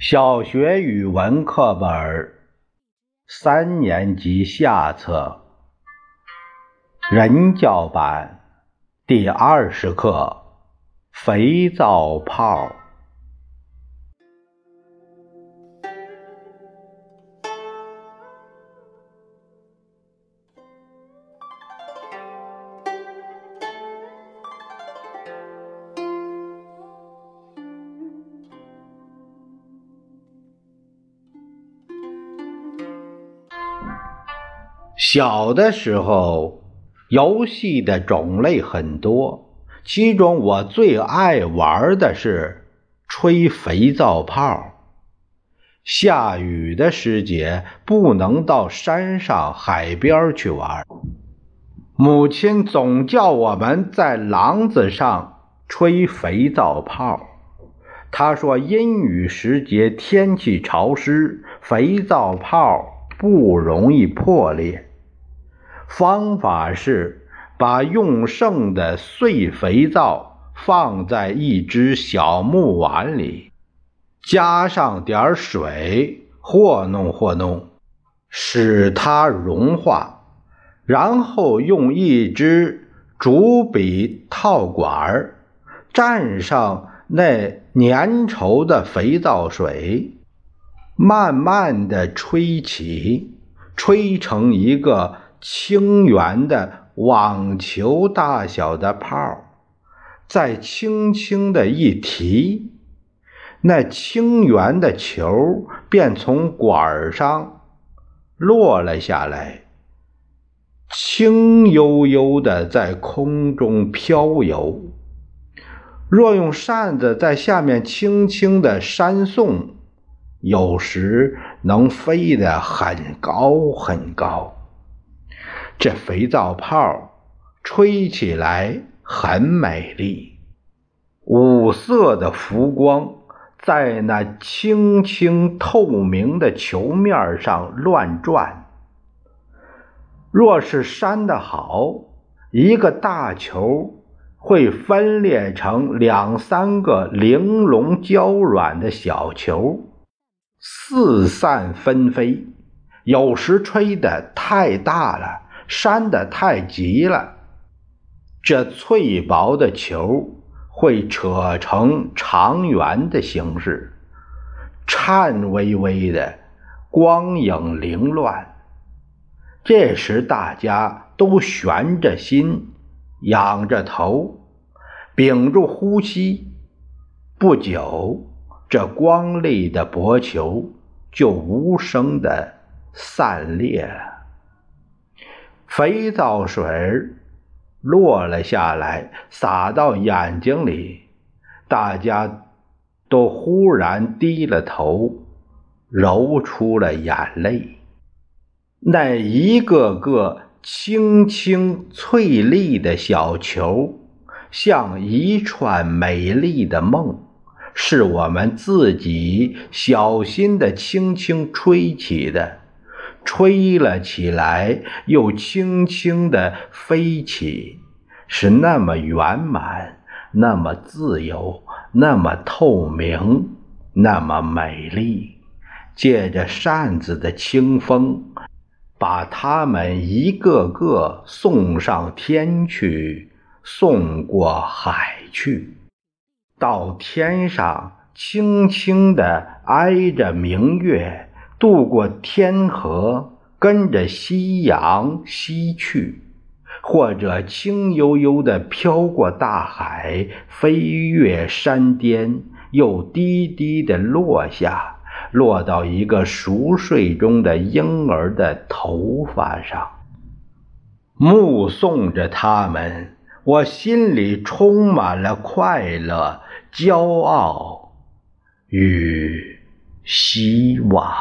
小学语文课本三年级下册人教版第二十课肥皂泡。小的时候，游戏的种类很多，其中我最爱玩的是吹肥皂泡。下雨的时节，不能到山上、海边去玩，母亲总叫我们在廊子上吹肥皂泡。她说，阴雨时节，天气潮湿，肥皂泡不容易破裂。方法是把用剩的碎肥皂放在一只小木碗里，加上点水，和弄和弄，使它融化，然后用一支竹笔套管蘸上那粘稠的肥皂水，慢慢的吹起，吹成一个。清圆的网球大小的泡，再轻轻的一提，那清圆的球便从管上落了下来，轻悠悠的在空中飘游。若用扇子在下面轻轻的扇送，有时能飞得很高很高。这肥皂泡吹起来很美丽，五色的浮光在那清清透明的球面上乱转。若是扇得好，一个大球会分裂成两三个玲珑娇软的小球，四散纷飞。有时吹得太大了。扇得太急了，这脆薄的球会扯成长圆的形式，颤巍巍的，光影凌乱。这时大家都悬着心，仰着头，屏住呼吸。不久，这光丽的薄球就无声的散裂了。肥皂水落了下来，洒到眼睛里，大家都忽然低了头，揉出了眼泪。那一个个清清翠绿的小球，像一串美丽的梦，是我们自己小心的轻轻吹起的。吹了起来，又轻轻地飞起，是那么圆满，那么自由，那么透明，那么美丽。借着扇子的清风，把它们一个个送上天去，送过海去，到天上轻轻地挨着明月。渡过天河，跟着夕阳西去，或者轻悠悠地飘过大海，飞越山巅，又低低地落下，落到一个熟睡中的婴儿的头发上。目送着他们，我心里充满了快乐、骄傲与希望。